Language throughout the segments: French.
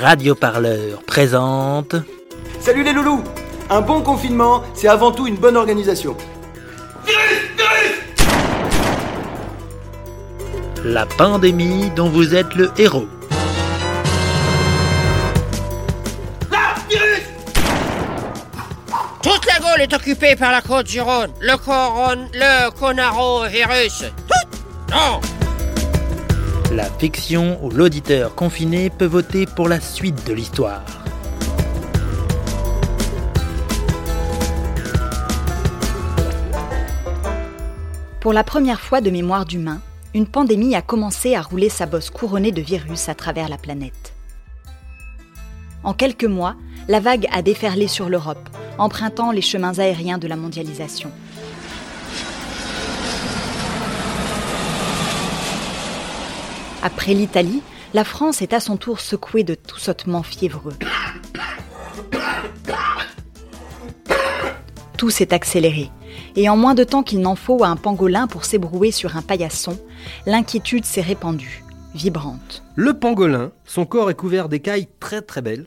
Radio Parleur présente. Salut les loulous Un bon confinement, c'est avant tout une bonne organisation. La pandémie dont vous êtes le héros. Toute la Gaule est occupée par la côte du Rhône. Le coron... le conarovirus. Tout Non La fiction où l'auditeur confiné peut voter pour la suite de l'histoire. Pour la première fois de mémoire d'humain, une pandémie a commencé à rouler sa bosse couronnée de virus à travers la planète. En quelques mois, la vague a déferlé sur l'Europe, empruntant les chemins aériens de la mondialisation. Après l'Italie, la France est à son tour secouée de tout sautement fiévreux. Tout s'est accéléré, et en moins de temps qu'il n'en faut à un pangolin pour s'ébrouer sur un paillasson, l'inquiétude s'est répandue, vibrante. Le pangolin, son corps est couvert d'écailles très très belles.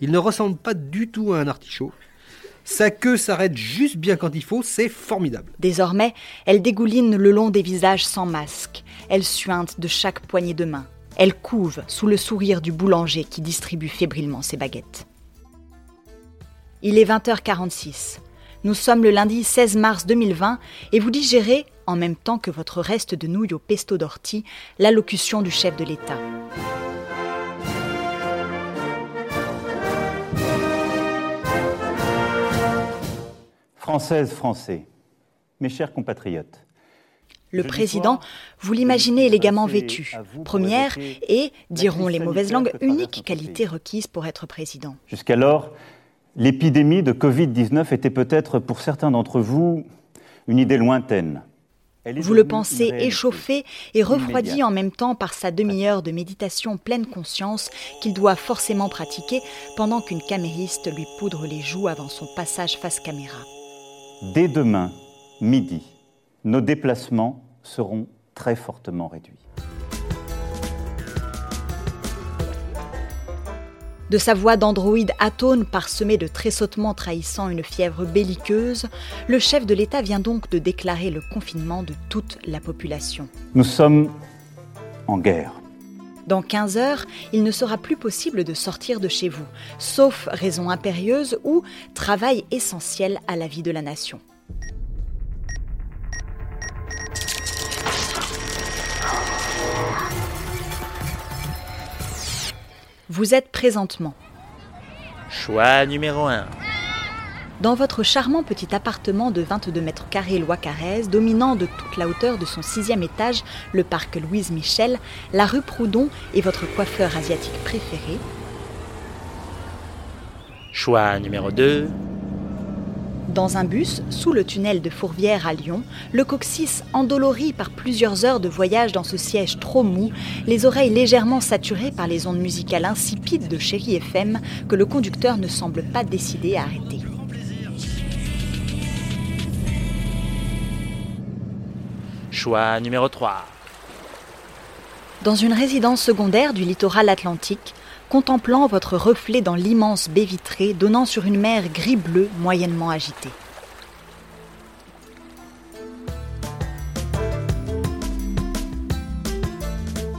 Il ne ressemble pas du tout à un artichaut. Sa queue s'arrête juste bien quand il faut, c'est formidable. Désormais, elle dégouline le long des visages sans masque. Elle suinte de chaque poignée de main. Elle couve sous le sourire du boulanger qui distribue fébrilement ses baguettes. Il est 20h46. Nous sommes le lundi 16 mars 2020 et vous digérez, en même temps que votre reste de nouilles au pesto d'ortie, l'allocution du chef de l'État. Françaises, Français, mes chers compatriotes, Le président, vous l'imaginez élégamment vêtu. Première et, diront les mauvaises langues, unique qualité requise pour être président. jusqu'alors, l'épidémie de Covid-19 était peut-être pour certains d'entre vous une idée lointaine. Vous le pensez échauffé et refroidi en même temps par sa demi-heure de méditation pleine conscience qu'il doit forcément pratiquer pendant qu'une camériste lui poudre les joues avant son passage face caméra. Dès demain, midi, nos déplacements seront très fortement réduits. De sa voix d'androïde atone parsemée de tressautements trahissant une fièvre belliqueuse, le chef de l'État vient donc de déclarer le confinement de toute la population. Nous sommes en guerre. Dans 15 heures, il ne sera plus possible de sortir de chez vous, sauf raison impérieuse ou travail essentiel à la vie de la nation. Vous êtes présentement Choix numéro 1. Dans votre charmant petit appartement de 22 mètres carrés Loi Carrez, dominant de toute la hauteur de son sixième étage le parc Louise Michel, la rue Proudhon et votre coiffeur asiatique préféré, Choix numéro 2. Dans un bus, sous le tunnel de Fourvière à Lyon, le coccyx endolori par plusieurs heures de voyage dans ce siège trop mou, les oreilles légèrement saturées par les ondes musicales insipides de Chéri FM que le conducteur ne semble pas décidé à arrêter. Choix numéro 3. Dans une résidence secondaire du littoral atlantique, contemplant votre reflet dans l'immense baie vitrée donnant sur une mer gris-bleu moyennement agitée.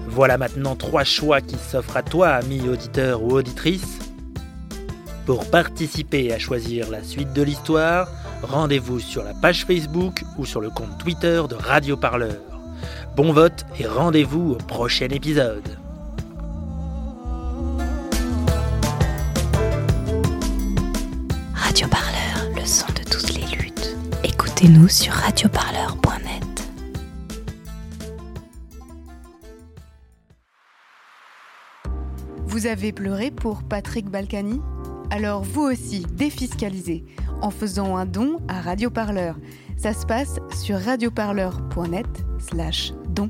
Voilà maintenant trois choix qui s'offrent à toi, ami auditeur ou auditrice. Pour participer à choisir la suite de l'histoire, rendez-vous sur la page Facebook ou sur le compte Twitter de Radio Parleur. Bon vote et rendez-vous au prochain épisode. Radio Parleur, le son de toutes les luttes. Écoutez-nous sur radioparleur.net. Vous avez pleuré pour Patrick Balkany? Alors vous aussi, défiscalisez en faisant un don à Radio Parleur. Ça se passe sur radioparleur.net slash don.